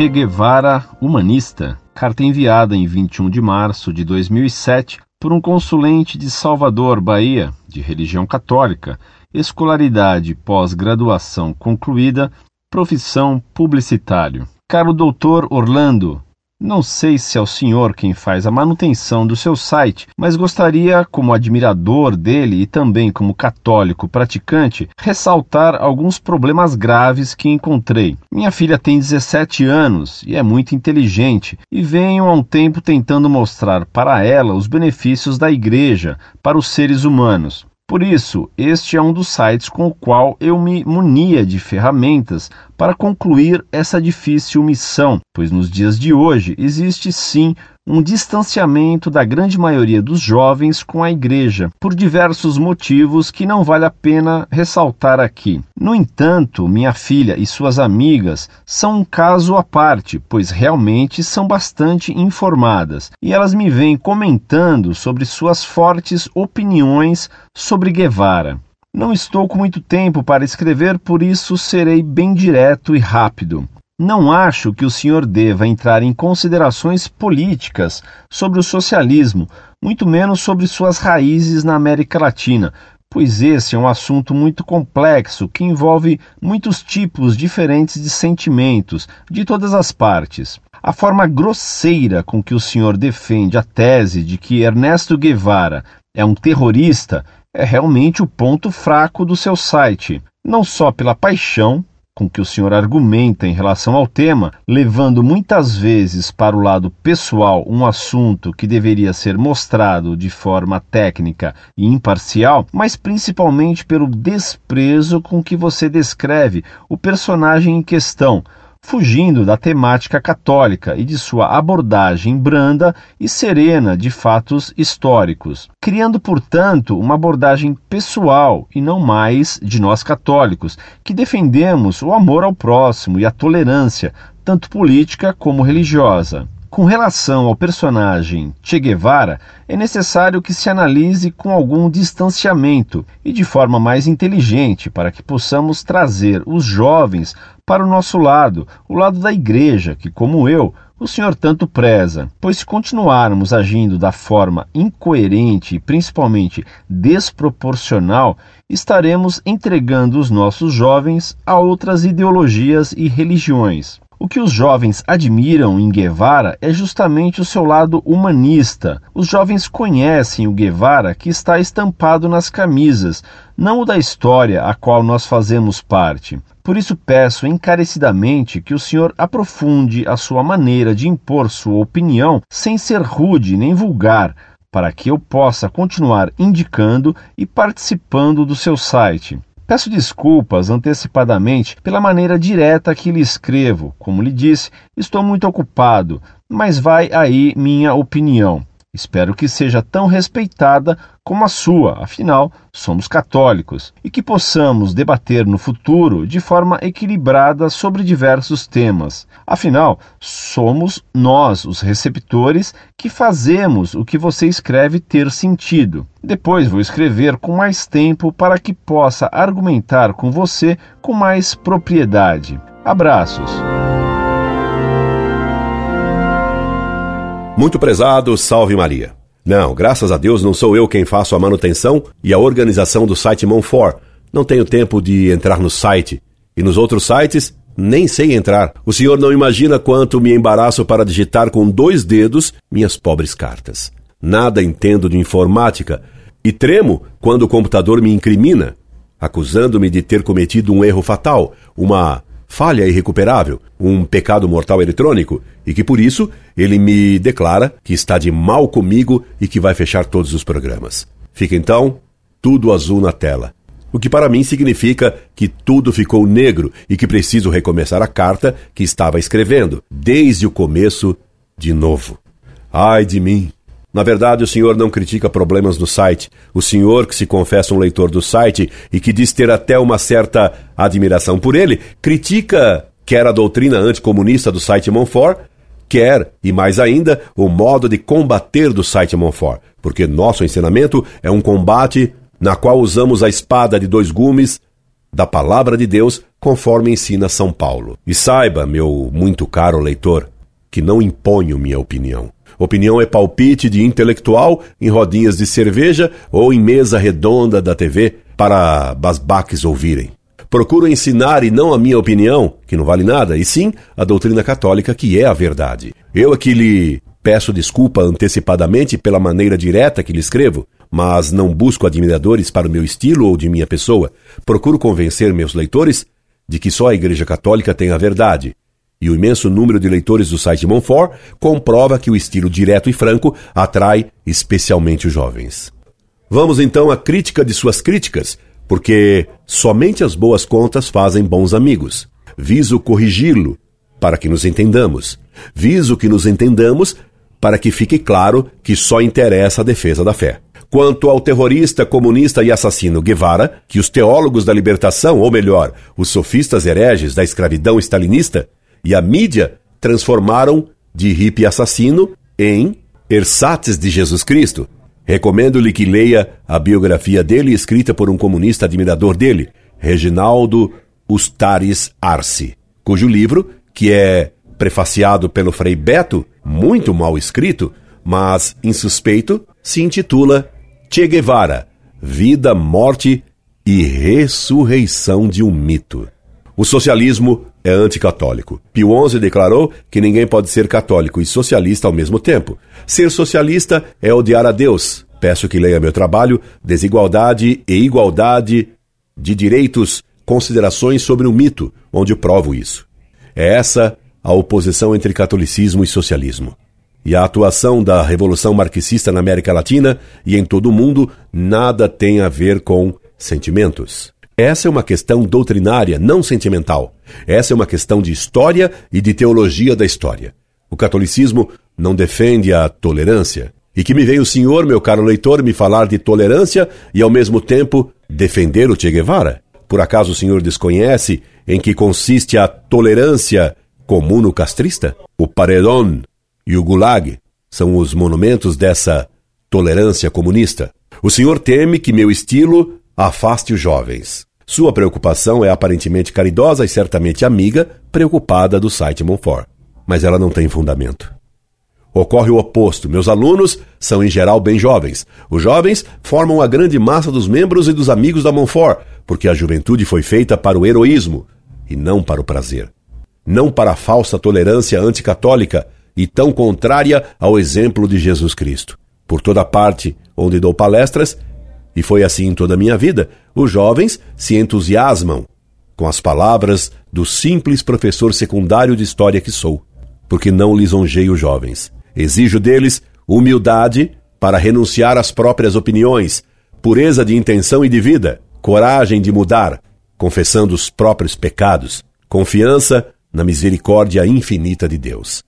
Che Guevara Humanista, carta enviada em 21 de março de 2007 por um consulente de Salvador, Bahia, de religião católica, escolaridade pós-graduação concluída, profissão publicitário. Caro doutor Orlando, não sei se é o senhor quem faz a manutenção do seu site, mas gostaria, como admirador dele e também como católico praticante, ressaltar alguns problemas graves que encontrei. Minha filha tem 17 anos e é muito inteligente, e venho há um tempo tentando mostrar para ela os benefícios da igreja para os seres humanos. Por isso, este é um dos sites com o qual eu me munia de ferramentas para concluir essa difícil missão, pois nos dias de hoje existe sim um distanciamento da grande maioria dos jovens com a igreja, por diversos motivos que não vale a pena ressaltar aqui. No entanto, minha filha e suas amigas são um caso à parte, pois realmente são bastante informadas e elas me vêm comentando sobre suas fortes opiniões sobre Guevara. Não estou com muito tempo para escrever, por isso serei bem direto e rápido. Não acho que o senhor deva entrar em considerações políticas sobre o socialismo, muito menos sobre suas raízes na América Latina, pois esse é um assunto muito complexo que envolve muitos tipos diferentes de sentimentos de todas as partes. A forma grosseira com que o senhor defende a tese de que Ernesto Guevara é um terrorista é realmente o ponto fraco do seu site, não só pela paixão com que o senhor argumenta em relação ao tema, levando muitas vezes para o lado pessoal um assunto que deveria ser mostrado de forma técnica e imparcial, mas principalmente pelo desprezo com que você descreve o personagem em questão, fugindo da temática católica e de sua abordagem branda e serena de fatos históricos, criando, portanto, uma abordagem pessoal e não mais de nós católicos, que defendemos o amor ao próximo e a tolerância, tanto política como religiosa. Com relação ao personagem Che Guevara, é necessário que se analise com algum distanciamento e de forma mais inteligente para que possamos trazer os jovens para o nosso lado, o lado da igreja, que, como eu, o senhor tanto preza, pois se continuarmos agindo da forma incoerente e principalmente desproporcional, estaremos entregando os nossos jovens a outras ideologias e religiões. O que os jovens admiram em Guevara é justamente o seu lado humanista. Os jovens conhecem o Guevara que está estampado nas camisas, não o da história a qual nós fazemos parte. Por isso peço encarecidamente que o senhor aprofunde a sua maneira de impor sua opinião sem ser rude nem vulgar, para que eu possa continuar indicando e participando do seu site. Peço desculpas antecipadamente pela maneira direta que lhe escrevo. Como lhe disse, estou muito ocupado, mas vai aí minha opinião. Espero que seja tão respeitada como a sua, afinal, somos católicos, e que possamos debater no futuro de forma equilibrada sobre diversos temas. Afinal, somos nós, os receptores, que fazemos o que você escreve ter sentido. Depois vou escrever com mais tempo para que possa argumentar com você com mais propriedade. Abraços. Muito prezado, salve Maria. Não, graças a Deus não sou eu quem faço a manutenção e a organização do site Monfort. Não tenho tempo de entrar no site. E nos outros sites, nem sei entrar. O senhor não imagina quanto me embaraço para digitar com dois dedos minhas pobres cartas. Nada entendo de informática e tremo quando o computador me incrimina, acusando-me de ter cometido um erro fatal, uma falha irrecuperável, um pecado mortal eletrônico, e que por isso ele me declara que está de mal comigo e que vai fechar todos os programas. Fica então tudo azul na tela. O que para mim significa que tudo ficou negro e que preciso recomeçar a carta que estava escrevendo, desde o começo, de novo. Ai de mim! Na verdade, o senhor não critica problemas do site. O senhor, que se confessa um leitor do site e que diz ter até uma certa admiração por ele, critica quer a doutrina anticomunista do site Monfort, quer, e mais ainda, o modo de combater do site Monfort, porque nosso ensinamento é um combate na qual usamos a espada de dois gumes da palavra de Deus, conforme ensina São Paulo. E saiba, meu muito caro leitor, que não imponho minha opinião. Opinião é palpite de intelectual em rodinhas de cerveja ou em mesa redonda da TV para basbaques ouvirem. Procuro ensinar e não a minha opinião, que não vale nada, e sim a doutrina católica, que é a verdade. Eu aqui lhe peço desculpa antecipadamente pela maneira direta que lhe escrevo, mas não busco admiradores para o meu estilo ou de minha pessoa. Procuro convencer meus leitores de que só a Igreja Católica tem a verdade. E o imenso número de leitores do site Monfort comprova que o estilo direto e franco atrai especialmente os jovens. Vamos então à crítica de suas críticas, porque somente as boas contas fazem bons amigos. Viso corrigi-lo para que nos entendamos. Viso que nos entendamos para que fique claro que só interessa a defesa da fé. Quanto ao terrorista, comunista e assassino Guevara, que os teólogos da libertação, ou melhor, os sofistas hereges da escravidão stalinista e a mídia transformaram de hippie assassino em ersatz de Jesus Cristo, Recomendo-lhe que leia a biografia dele escrita por um comunista admirador dele, Reginaldo Ustares Arce, cujo livro, que é prefaciado pelo Frei Beto, muito mal escrito, mas insuspeito, se intitula Che Guevara: Vida, Morte e Ressurreição de um Mito. O socialismo é anticatólico. Pio XI declarou que ninguém pode ser católico e socialista ao mesmo tempo. Ser socialista é odiar a Deus. Peço que leia meu trabalho Desigualdade e Igualdade de Direitos, Considerações sobre o Mito, onde provo isso. É essa a oposição entre catolicismo e socialismo. E a atuação da Revolução Marxista na América Latina e em todo o mundo nada tem a ver com sentimentos. Essa é uma questão doutrinária, não sentimental. Essa é uma questão de história e de teologia da história. O catolicismo não defende a tolerância. E que me veio o senhor, meu caro leitor, me falar de tolerância e ao mesmo tempo defender o Che Guevara? Por acaso o senhor desconhece em que consiste a tolerância comuno-castrista? O paredón e o gulag são os monumentos dessa tolerância comunista. O senhor teme que meu estilo afaste os jovens. Sua preocupação é aparentemente caridosa e certamente amiga, preocupada do site Monfort. Mas ela não tem fundamento. Ocorre o oposto. Meus alunos são em geral bem jovens. Os jovens formam a grande massa dos membros e dos amigos da Monfort, porque a juventude foi feita para o heroísmo e não para o prazer. Não para a falsa tolerância anticatólica e tão contrária ao exemplo de Jesus Cristo. Por toda parte onde dou palestras, e foi assim em toda a minha vida. Os jovens se entusiasmam com as palavras do simples professor secundário de história que sou, porque não lisonjeio os jovens. Exijo deles humildade para renunciar às próprias opiniões, pureza de intenção e de vida, coragem de mudar, confessando os próprios pecados, confiança na misericórdia infinita de Deus.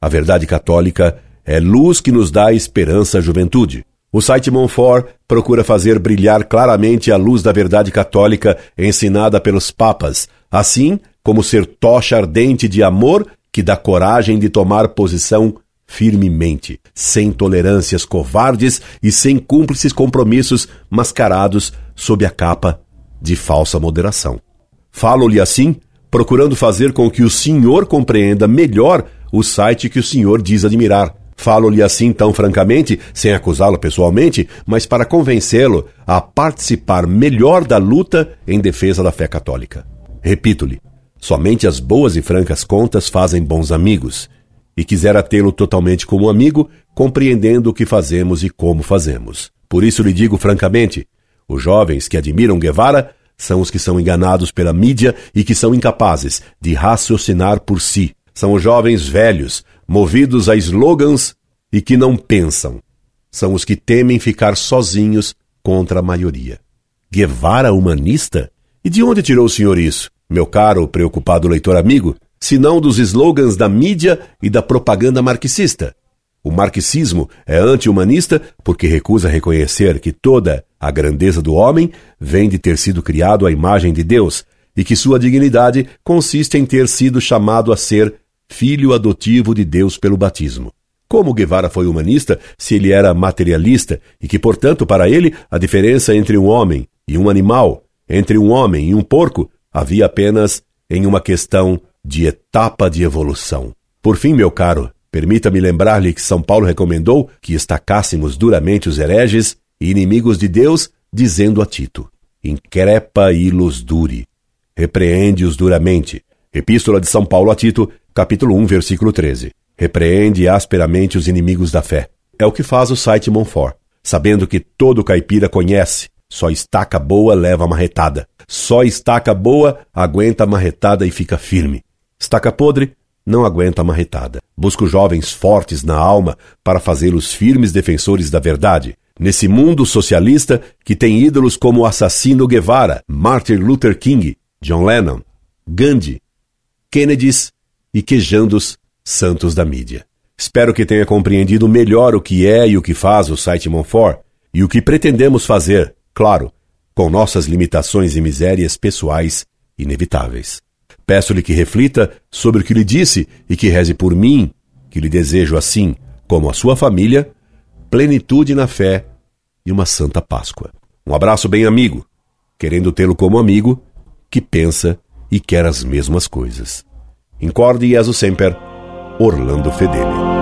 A verdade católica é luz que nos dá esperança à juventude. O site Monfort procura fazer brilhar claramente a luz da verdade católica ensinada pelos papas, assim como ser tocha ardente de amor que dá coragem de tomar posição firmemente, sem tolerâncias covardes e sem cúmplices compromissos mascarados sob a capa de falsa moderação. Falo-lhe assim, procurando fazer com que o senhor compreenda melhor o site que o senhor diz admirar Falo-lhe assim tão francamente, sem acusá-lo pessoalmente, mas para convencê-lo a participar melhor da luta em defesa da fé católica. Repito-lhe: somente as boas e francas contas fazem bons amigos, e quisera tê-lo totalmente como amigo, compreendendo o que fazemos e como fazemos. Por isso lhe digo francamente: os jovens que admiram Guevara são os que são enganados pela mídia e que são incapazes de raciocinar por si. São os jovens velhos, movidos a slogans e que não pensam. São os que temem ficar sozinhos contra a maioria. Guevara humanista? E de onde tirou o senhor isso, meu caro preocupado leitor amigo, se não dos slogans da mídia e da propaganda marxista? O marxismo é anti-humanista porque recusa reconhecer que toda a grandeza do homem vem de ter sido criado à imagem de Deus e que sua dignidade consiste em ter sido chamado a ser filho adotivo de Deus pelo batismo. Como Guevara foi humanista se ele era materialista e que, portanto, para ele, a diferença entre um homem e um animal entre um homem e um porco havia apenas em uma questão de etapa de evolução. Por fim, meu caro, permita-me lembrar-lhe que São Paulo recomendou que estacássemos duramente os hereges e inimigos de Deus, dizendo a Tito: Increpa ilos duri. Repreende-os duramente. Epístola de São Paulo a Tito, capítulo 1, versículo 13. Repreende asperamente os inimigos da fé. É o que faz o site Monfort, sabendo que todo caipira conhece. Só estaca boa leva marretada. Só estaca boa aguenta marretada e fica firme. Estaca podre não aguenta marretada. Busco jovens fortes na alma para fazê-los firmes defensores da verdade. Nesse mundo socialista que tem ídolos como o assassino Guevara, Martin Luther King, John Lennon, Gandhi, Kennedys e quejandos santos da mídia. Espero que tenha compreendido melhor o que é e o que faz o site Monfort e o que pretendemos fazer, claro, com nossas limitações e misérias pessoais inevitáveis. Peço-lhe que reflita sobre o que lhe disse e que reze por mim, que lhe desejo assim, como a sua família, plenitude na fé e uma santa Páscoa. Um abraço bem amigo, querendo tê-lo como amigo, que pensa e quer as mesmas coisas. Incorde Jesus Semper, Orlando Fedeli.